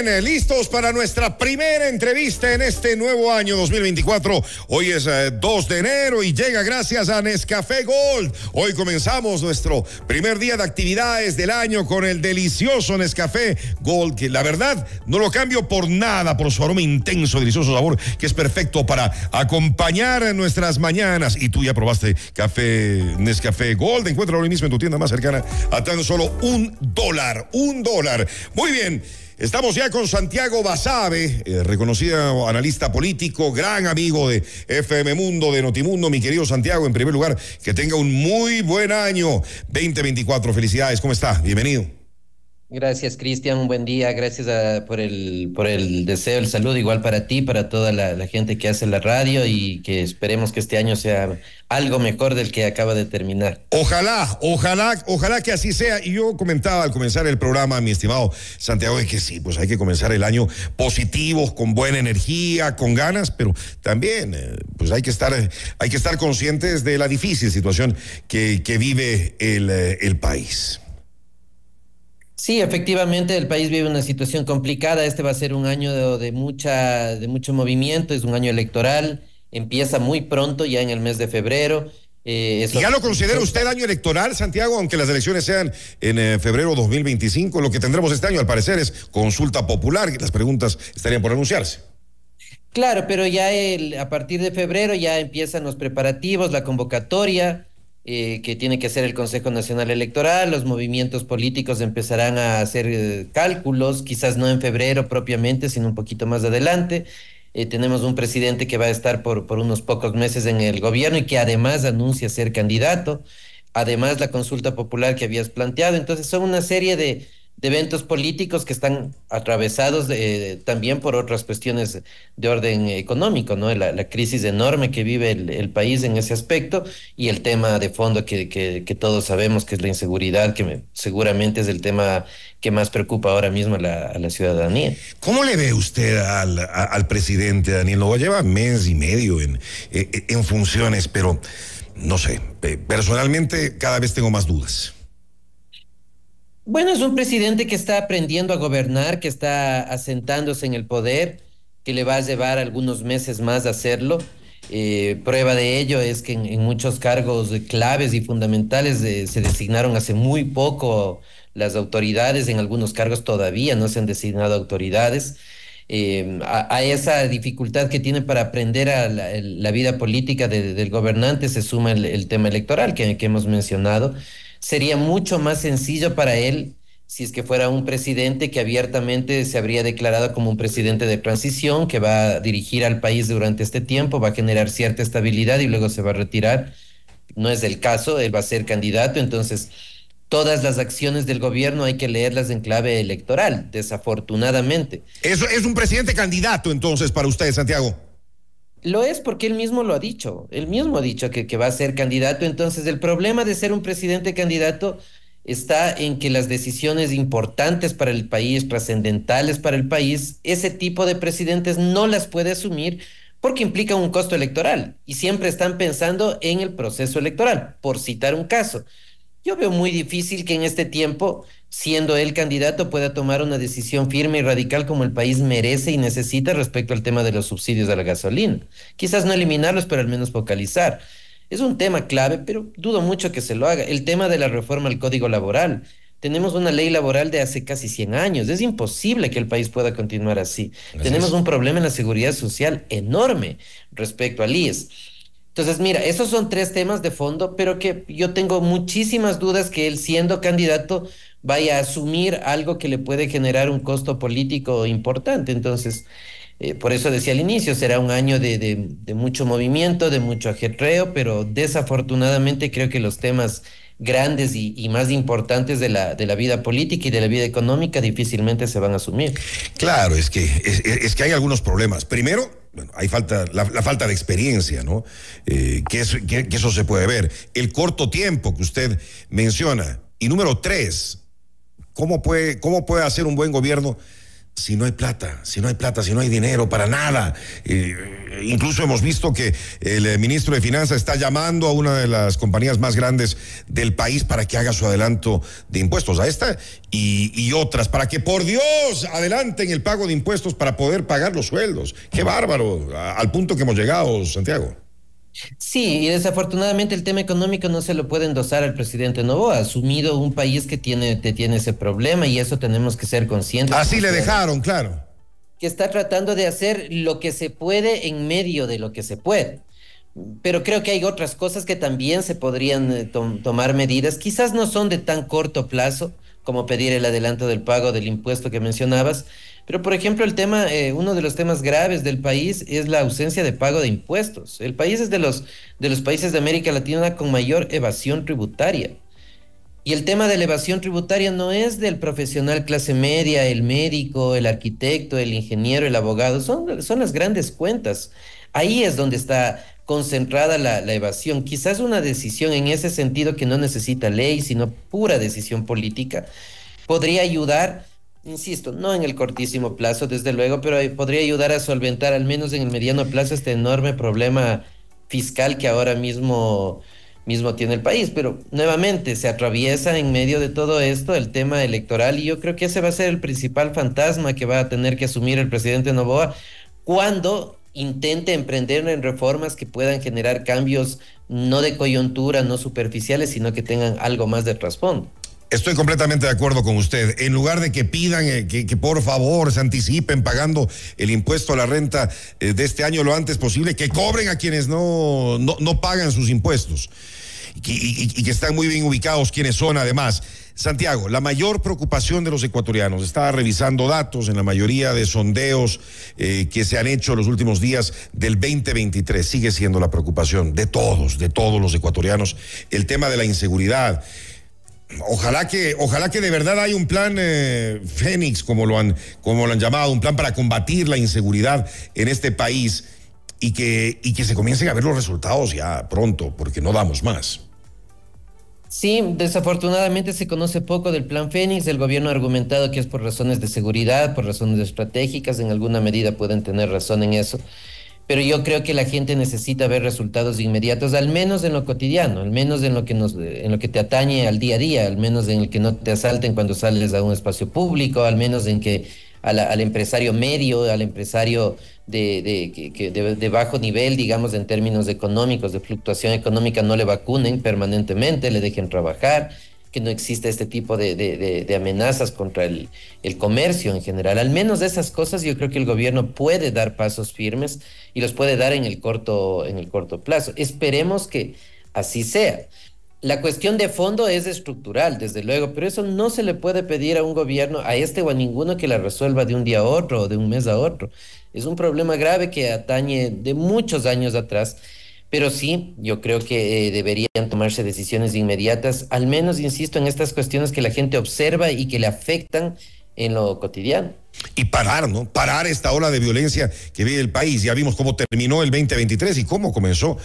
listos para nuestra primera entrevista en este nuevo año 2024. Hoy es 2 eh, de enero y llega gracias a Nescafé Gold. Hoy comenzamos nuestro primer día de actividades del año con el delicioso Nescafé Gold, que la verdad no lo cambio por nada, por su aroma intenso, delicioso sabor, que es perfecto para acompañar nuestras mañanas. Y tú ya probaste café Nescafé Gold. Encuéntralo hoy mismo en tu tienda más cercana a tan solo un dólar. Un dólar. Muy bien. Estamos ya con Santiago Basabe, eh, reconocido analista político, gran amigo de FM Mundo, de Notimundo. Mi querido Santiago, en primer lugar, que tenga un muy buen año 2024. Felicidades, ¿cómo está? Bienvenido. Gracias, Cristian. Un buen día. Gracias por, el, por el deseo, el saludo, igual para ti, para toda la, gente que hace la radio y que esperemos que este año sea algo mejor del que acaba de terminar. Ojalá, ojalá, ojalá que así sea. Y yo comentaba al comenzar el programa, mi estimado Santiago, que sí, pues hay que comenzar el año positivos, con buena energía, con ganas, pero también, eh, pues hay que estar, hay que estar conscientes de la difícil situación que, que vive el, eh, el país. Sí, efectivamente, el país vive una situación complicada. Este va a ser un año de, mucha, de mucho movimiento, es un año electoral, empieza muy pronto, ya en el mes de febrero. Eh, ¿Ya lo considera usted año electoral, Santiago, aunque las elecciones sean en eh, febrero 2025? Lo que tendremos este año, al parecer, es consulta popular, las preguntas estarían por anunciarse. Claro, pero ya el, a partir de febrero ya empiezan los preparativos, la convocatoria. Eh, que tiene que hacer el Consejo Nacional Electoral, los movimientos políticos empezarán a hacer eh, cálculos, quizás no en febrero propiamente, sino un poquito más adelante. Eh, tenemos un presidente que va a estar por, por unos pocos meses en el gobierno y que además anuncia ser candidato, además la consulta popular que habías planteado. Entonces son una serie de, de eventos políticos que están atravesados también por otras cuestiones de orden económico, ¿no? La, crisis enorme que vive el, país en ese aspecto y el tema de fondo que, que, todos sabemos que es la inseguridad, que seguramente es el tema que más preocupa ahora mismo a la, ciudadanía. ¿Cómo le ve usted al, al presidente Daniel Nova? Lleva mes y medio en, en funciones, pero no sé, personalmente cada vez tengo más dudas. Bueno, es un presidente que está aprendiendo a gobernar, que está asentándose en el poder, que le va a llevar algunos meses más a hacerlo. Eh, prueba de ello es que en, muchos cargos claves y fundamentales eh, se designaron hace muy poco las autoridades, en algunos cargos todavía no se han designado autoridades. Eh, a, esa dificultad que tiene para aprender a la, vida política del gobernante se suma el, tema electoral que, que hemos mencionado sería mucho más sencillo para él si es que fuera un presidente que abiertamente se habría declarado como un presidente de transición, que va a dirigir al país durante este tiempo, va a generar cierta estabilidad y luego se va a retirar. No es el caso, él va a ser candidato, entonces todas las acciones del gobierno hay que leerlas en clave electoral, desafortunadamente. Es un presidente candidato entonces para usted, Santiago. Lo es porque él mismo lo ha dicho, él mismo ha dicho que, que, va a ser candidato, entonces el problema de ser un presidente candidato está en que las decisiones importantes para el país, trascendentales para el país, ese tipo de presidentes no las puede asumir porque implica un costo electoral y siempre están pensando en el proceso electoral, por citar un caso. Yo veo muy difícil que en este tiempo, siendo él candidato, pueda tomar una decisión firme y radical como el país merece y necesita respecto al tema de los subsidios a la gasolina. Quizás no eliminarlos, pero al menos focalizar. Es un tema clave, pero dudo mucho que se lo haga. El tema de la reforma al Código Laboral. Tenemos una ley laboral de hace casi 100 años. Es imposible que el país pueda continuar así. Tenemos un problema en la seguridad social enorme respecto al IES. Entonces, mira, esos son tres temas de fondo, pero que yo tengo muchísimas dudas que él siendo candidato vaya a asumir algo que le puede generar un costo político importante. Entonces, eh, por eso decía al inicio, será un año de, mucho movimiento, de mucho ajetreo, pero desafortunadamente creo que los temas grandes y, más importantes de la, vida política y de la vida económica difícilmente se van a asumir. Claro, es que, es que hay algunos problemas. Primero, bueno, hay falta, la, falta de experiencia, ¿no? Eh, que, que, eso se puede ver. El corto tiempo que usted menciona. Y número tres, ¿cómo puede, cómo puede hacer un buen gobierno si no hay plata, si no hay plata, si no hay dinero para nada. Eh, incluso hemos visto que el eh, ministro de Finanzas está llamando a una de las compañías más grandes del país para que haga su adelanto de impuestos, a esta y, y otras, para que por Dios adelanten el pago de impuestos para poder pagar los sueldos. Qué bárbaro, al punto que hemos llegado, Santiago. Sí, y desafortunadamente el tema económico no se lo puede endosar al presidente Novoa. Ha asumido un país que tiene, tiene ese problema y eso tenemos que ser conscientes. Así le dejaron, claro. Que está tratando de hacer lo que se puede en medio de lo que se puede. Pero creo que hay otras cosas que también se podrían eh, tomar medidas. Quizás no son de tan corto plazo como pedir el adelanto del pago del impuesto que mencionabas, pero, por ejemplo, el tema, eh, uno de los temas graves del país es la ausencia de pago de impuestos. El país es de los, de los países de América Latina con mayor evasión tributaria. Y el tema de la evasión tributaria no es del profesional clase media, el médico, el arquitecto, el ingeniero, el abogado, son, son las grandes cuentas. Ahí es donde está concentrada la, evasión. Quizás una decisión en ese sentido que no necesita ley, sino pura decisión política, podría ayudar insisto, no en el cortísimo plazo, desde luego, pero podría ayudar a solventar al menos en el mediano plazo este enorme problema fiscal que ahora mismo, mismo tiene el país. Pero nuevamente se atraviesa en medio de todo esto el tema electoral y yo creo que ese va a ser el principal fantasma que va a tener que asumir el presidente Novoa cuando intente emprender en reformas que puedan generar cambios no de coyuntura, no superficiales, sino que tengan algo más de trasfondo. Estoy completamente de acuerdo con usted. En lugar de que pidan eh, que, por favor se anticipen pagando el impuesto a la renta eh, de este año lo antes posible, que cobren a quienes no, no, pagan sus impuestos y, que están muy bien ubicados quienes son además. Santiago, la mayor preocupación de los ecuatorianos, estaba revisando datos en la mayoría de sondeos eh, que se han hecho los últimos días del 2023, sigue siendo la preocupación de todos, de todos los ecuatorianos, el tema de la inseguridad. Ojalá que, ojalá que de verdad haya un plan eh, Fénix, como lo, han, como lo han llamado, un plan para combatir la inseguridad en este país y que, y que se comiencen a ver los resultados ya pronto, porque no damos más. Sí, desafortunadamente se conoce poco del plan Fénix. El gobierno ha argumentado que es por razones de seguridad, por razones estratégicas. En alguna medida pueden tener razón en eso pero yo creo que la gente necesita ver resultados inmediatos, al menos en lo cotidiano, al menos en lo que nos, en lo que te atañe al día a día, al menos en el que no te asalten cuando sales a un espacio público, al menos en que al empresario medio, al empresario de, de, de, bajo nivel, digamos, en términos económicos, de fluctuación económica, no le vacunen permanentemente, le dejen trabajar, que no exista este tipo de, de, de amenazas contra el, el, comercio en general. Al menos de esas cosas yo creo que el gobierno puede dar pasos firmes y los puede dar en el corto, en el corto plazo. Esperemos que así sea. La cuestión de fondo es estructural, desde luego, pero eso no se le puede pedir a un gobierno, a este o a ninguno que la resuelva de un día a otro o de un mes a otro. Es un problema grave que atañe de muchos años atrás pero sí, yo creo que eh, deberían tomarse decisiones inmediatas, al menos, insisto, en estas cuestiones que la gente observa y que le afectan en lo cotidiano. Y parar, ¿no? Parar esta ola de violencia que vive el país. Ya vimos cómo terminó el 2023 y cómo comenzó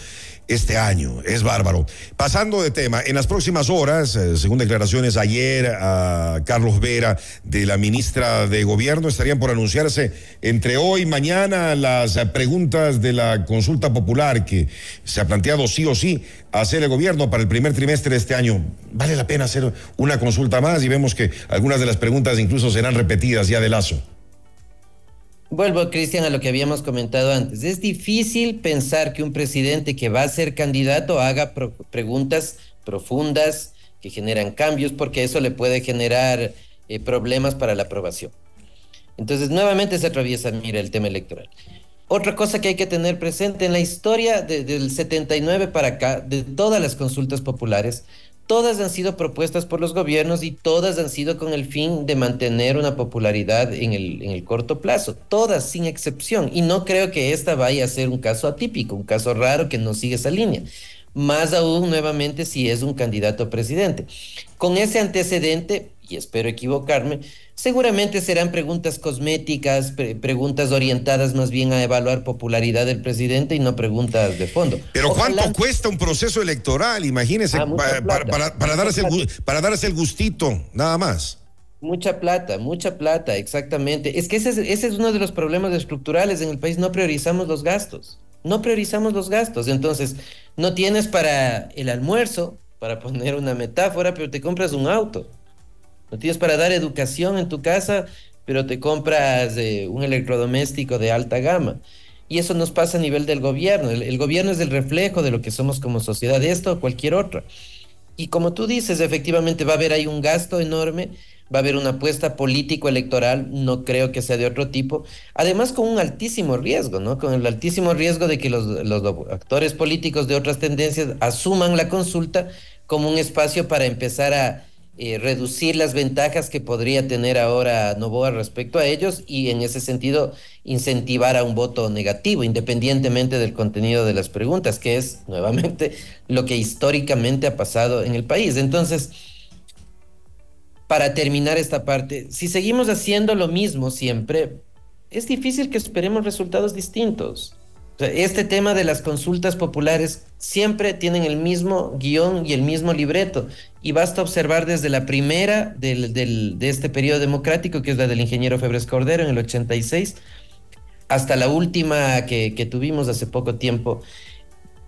este año. Es bárbaro. Pasando de tema, en las próximas horas, eh, según declaraciones ayer a Carlos Vera de la ministra de Gobierno, estarían por anunciarse entre hoy y mañana las preguntas de la consulta popular que se ha planteado sí o sí hacer el gobierno para el primer trimestre de este año. Vale la pena hacer una consulta más y vemos que algunas de las preguntas incluso serán repetidas ya de lazo. Vuelvo, Cristian, a lo que habíamos comentado antes. Es difícil pensar que un presidente que va a ser candidato haga preguntas profundas que generan cambios, porque eso le puede generar eh, problemas para la aprobación. Entonces, nuevamente se atraviesa, mira, el tema electoral. Otra cosa que hay que tener presente en la historia del 79 para acá, de todas las consultas populares, todas han sido propuestas por los gobiernos y todas han sido con el fin de mantener una popularidad en el, en el corto plazo, todas sin excepción. Y no creo que esta vaya a ser un caso atípico, un caso raro que no sigue esa línea. Más aún nuevamente si es un candidato a presidente. Con ese antecedente, y espero equivocarme, seguramente serán preguntas cosméticas, preguntas orientadas más bien a evaluar popularidad del presidente y no preguntas de fondo. Pero ¿cuánto cuesta un proceso electoral? Imagínese, ah, para, para, darse el, para darse el gustito, nada más. Mucha plata, mucha plata, exactamente. Es que ese es, ese es uno de los problemas estructurales en el país. No priorizamos los gastos. No priorizamos los gastos. Entonces, no tienes para el almuerzo, para poner una metáfora, pero te compras un auto. No tienes para dar educación en tu casa, pero te compras eh, un electrodoméstico de alta gama. Y eso nos pasa a nivel del gobierno. El, gobierno es el reflejo de lo que somos como sociedad, esto o cualquier otra. Y como tú dices, efectivamente va a haber ahí un gasto enorme, va a haber una apuesta político-electoral, no creo que sea de otro tipo, además con un altísimo riesgo, ¿no? Con el altísimo riesgo de que los, los actores políticos de otras tendencias asuman la consulta como un espacio para empezar a eh, reducir las ventajas que podría tener ahora Novoa respecto a ellos y en ese sentido incentivar a un voto negativo, independientemente del contenido de las preguntas, que es nuevamente lo que históricamente ha pasado en el país. Entonces, para terminar esta parte, si seguimos haciendo lo mismo siempre, es difícil que esperemos resultados distintos este tema de las consultas populares siempre tienen el mismo guion y el mismo libreto. Y basta observar desde la primera de este periodo democrático, que es la del ingeniero Febres Cordero en el 86, hasta la última que, que tuvimos hace poco tiempo.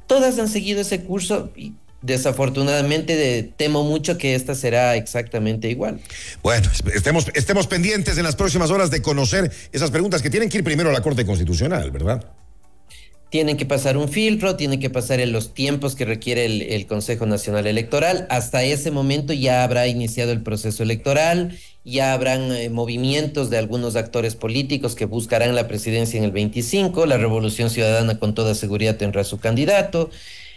Todas han seguido ese curso y desafortunadamente temo mucho que esta será exactamente igual. Bueno, estemos, estemos pendientes en las próximas horas de conocer esas preguntas que tienen que ir primero a la Corte Constitucional, ¿verdad? Tienen que pasar un filtro, tienen que pasar en los tiempos que requiere el, Consejo Nacional Electoral. Hasta ese momento ya habrá iniciado el proceso electoral, ya habrán eh, movimientos de algunos actores políticos que buscarán la presidencia en el 25, la Revolución Ciudadana con toda seguridad tendrá su candidato,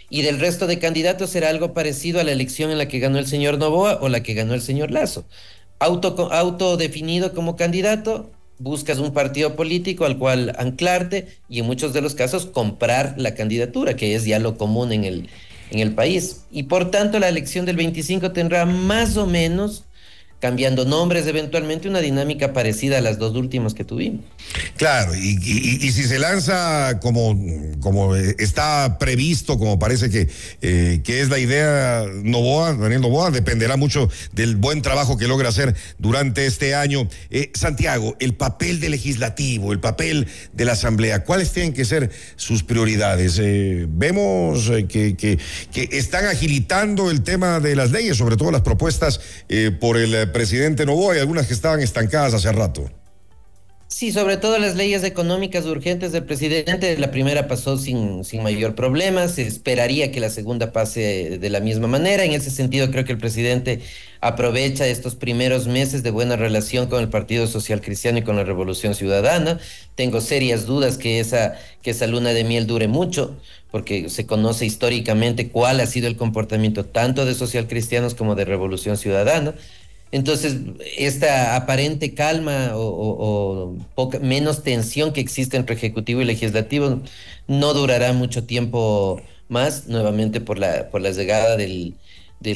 y del resto de candidatos será algo parecido a la elección en la que ganó el señor Novoa o la que ganó el señor Lazo. Auto, autodefinido como candidato, buscas un partido político al cual anclarte y en muchos de los casos comprar la candidatura, que es ya lo común en el, en el país. Y por tanto la elección del 25 tendrá más o menos cambiando nombres eventualmente, una dinámica parecida a las dos últimas que tuvimos. Claro, y, si se lanza como, como está previsto, como parece que, eh, que es la idea Novoa, Daniel Novoa, dependerá mucho del buen trabajo que logra hacer durante este año. Eh, Santiago, el papel del legislativo, el papel de la Asamblea, ¿cuáles tienen que ser sus prioridades? Eh, vemos que, que, que, están agilitando el tema de las leyes, sobre todo las propuestas por el presidente Novoa y algunas que estaban estancadas hace rato. Sí, sobre todo las leyes económicas urgentes del presidente. La primera pasó sin, sin mayor problema. Se esperaría que la segunda pase de la misma manera. En ese sentido, creo que el presidente aprovecha estos primeros meses de buena relación con el Partido Social Cristiano y con la Revolución Ciudadana. Tengo serias dudas que esa, que esa luna de miel dure mucho, porque se conoce históricamente cuál ha sido el comportamiento tanto de social cristianos como de Revolución Ciudadana. Entonces, esta aparente calma o, menos tensión que existe entre Ejecutivo y Legislativo no durará mucho tiempo más, nuevamente por la, por la llegada del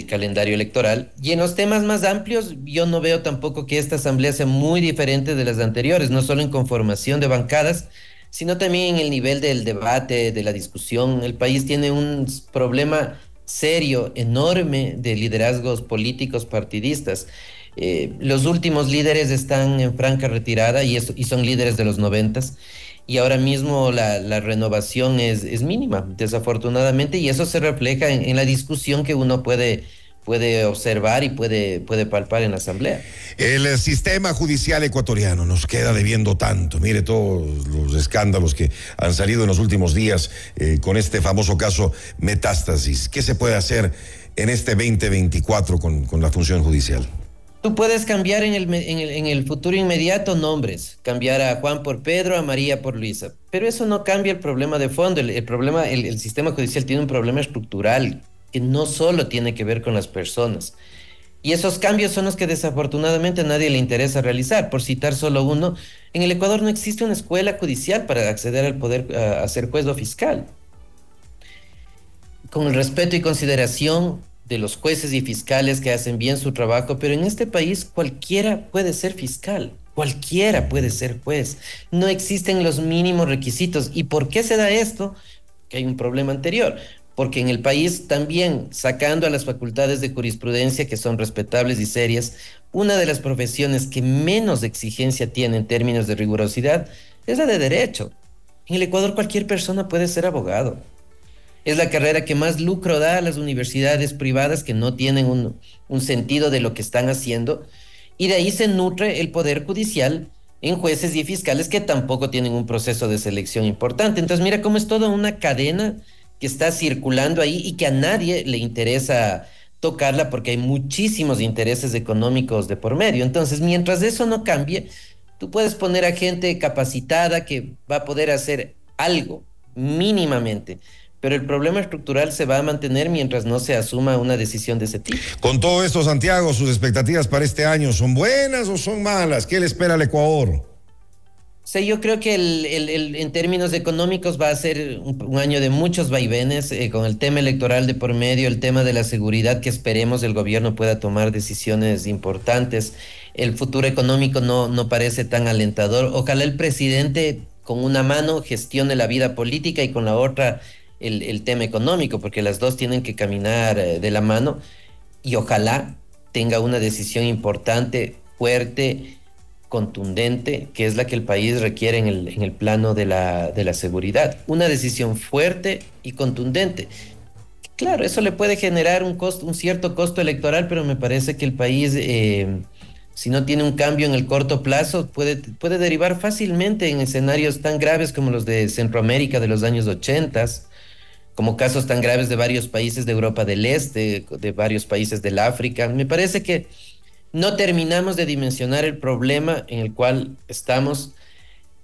calendario electoral. Y en los temas más amplios, yo no veo tampoco que esta asamblea sea muy diferente de las anteriores, no solo en conformación de bancadas, sino también en el nivel del debate, de la discusión. El país tiene un problema serio, enorme de liderazgos políticos partidistas. Eh, los últimos líderes están en franca retirada y, son líderes de los noventas. Y ahora mismo la, renovación es, mínima, desafortunadamente, y eso se refleja en la discusión que uno puede puede observar y puede, puede palpar en la Asamblea. El sistema judicial ecuatoriano nos queda debiendo tanto. Mire todos los escándalos que han salido en los últimos días eh, con este famoso caso Metástasis. ¿Qué se puede hacer en este 2024 con, con la función judicial? Tú puedes cambiar en el, en, el, futuro inmediato nombres, cambiar a Juan por Pedro, a María por Luisa, pero eso no cambia el problema de fondo. El, problema, el, el sistema judicial tiene un problema estructural que no solo tiene que ver con las personas. Y esos cambios son los que desafortunadamente a nadie le interesa realizar. Por citar solo uno, en el Ecuador no existe una escuela judicial para acceder al poder a, ser juez o fiscal. Con el respeto y consideración de los jueces y fiscales que hacen bien su trabajo, pero en este país cualquiera puede ser fiscal, cualquiera puede ser juez. No existen los mínimos requisitos. ¿Y por qué se da esto? Que hay un problema anterior porque en el país también, sacando a las facultades de jurisprudencia, que son respetables y serias, una de las profesiones que menos exigencia tiene en términos de rigurosidad es la de derecho. En el Ecuador cualquier persona puede ser abogado. Es la carrera que más lucro da a las universidades privadas que no tienen un, un sentido de lo que están haciendo. Y de ahí se nutre el Poder Judicial en jueces y fiscales que tampoco tienen un proceso de selección importante. Entonces mira cómo es toda una cadena que está circulando ahí y que a nadie le interesa tocarla porque hay muchísimos intereses económicos de por medio. Entonces, mientras eso no cambie, tú puedes poner a gente capacitada que va a poder hacer algo mínimamente, pero el problema estructural se va a mantener mientras no se asuma una decisión de ese tipo. Con todo esto, Santiago, sus expectativas para este año son buenas o son malas? ¿Qué le espera al Ecuador? Sí, yo creo que el, en términos económicos va a ser un, año de muchos vaivenes, eh, con el tema electoral de por medio, el tema de la seguridad, que esperemos el gobierno pueda tomar decisiones importantes. El futuro económico no, no parece tan alentador. Ojalá el presidente con una mano gestione la vida política y con la otra el, el tema económico, porque las dos tienen que caminar eh, de la mano. Y ojalá tenga una decisión importante, fuerte contundente, que es la que el país requiere en el, en el plano de la, de la seguridad. Una decisión fuerte y contundente. Claro, eso le puede generar un, costo, un cierto costo electoral, pero me parece que el país, eh, si no tiene un cambio en el corto plazo, puede, puede derivar fácilmente en escenarios tan graves como los de Centroamérica de los años 80, como casos tan graves de varios países de Europa del Este, de varios países del África. Me parece que no terminamos de dimensionar el problema en el cual estamos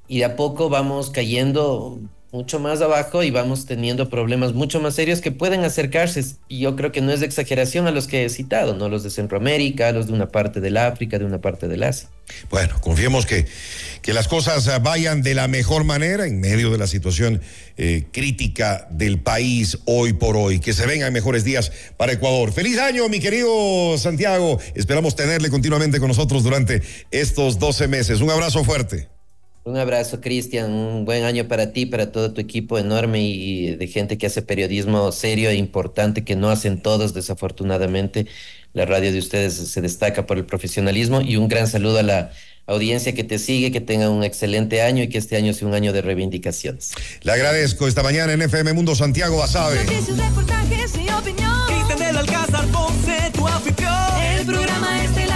y de a poco vamos cayendo mucho más abajo y vamos teniendo problemas mucho más serios que pueden acercarse, y yo creo que no es de exageración a los que he citado, ¿no? Los de Centroamérica, los de una parte del África, de una parte del Asia. Bueno, confiemos que, que las cosas vayan de la mejor manera en medio de la situación eh, crítica del país hoy por hoy, que se vengan mejores días para Ecuador. Feliz año, mi querido Santiago. Esperamos tenerle continuamente con nosotros durante estos 12 meses. Un abrazo fuerte. Un abrazo, Cristian. Un buen año para ti, para todo tu equipo enorme y de gente que hace periodismo serio e importante que no hacen todos, desafortunadamente. La radio de ustedes se destaca por el profesionalismo y un gran saludo a la audiencia que te sigue, que tenga un excelente año y que este año sea un año de reivindicaciones. Le agradezco esta mañana en FM Mundo Santiago Basabe.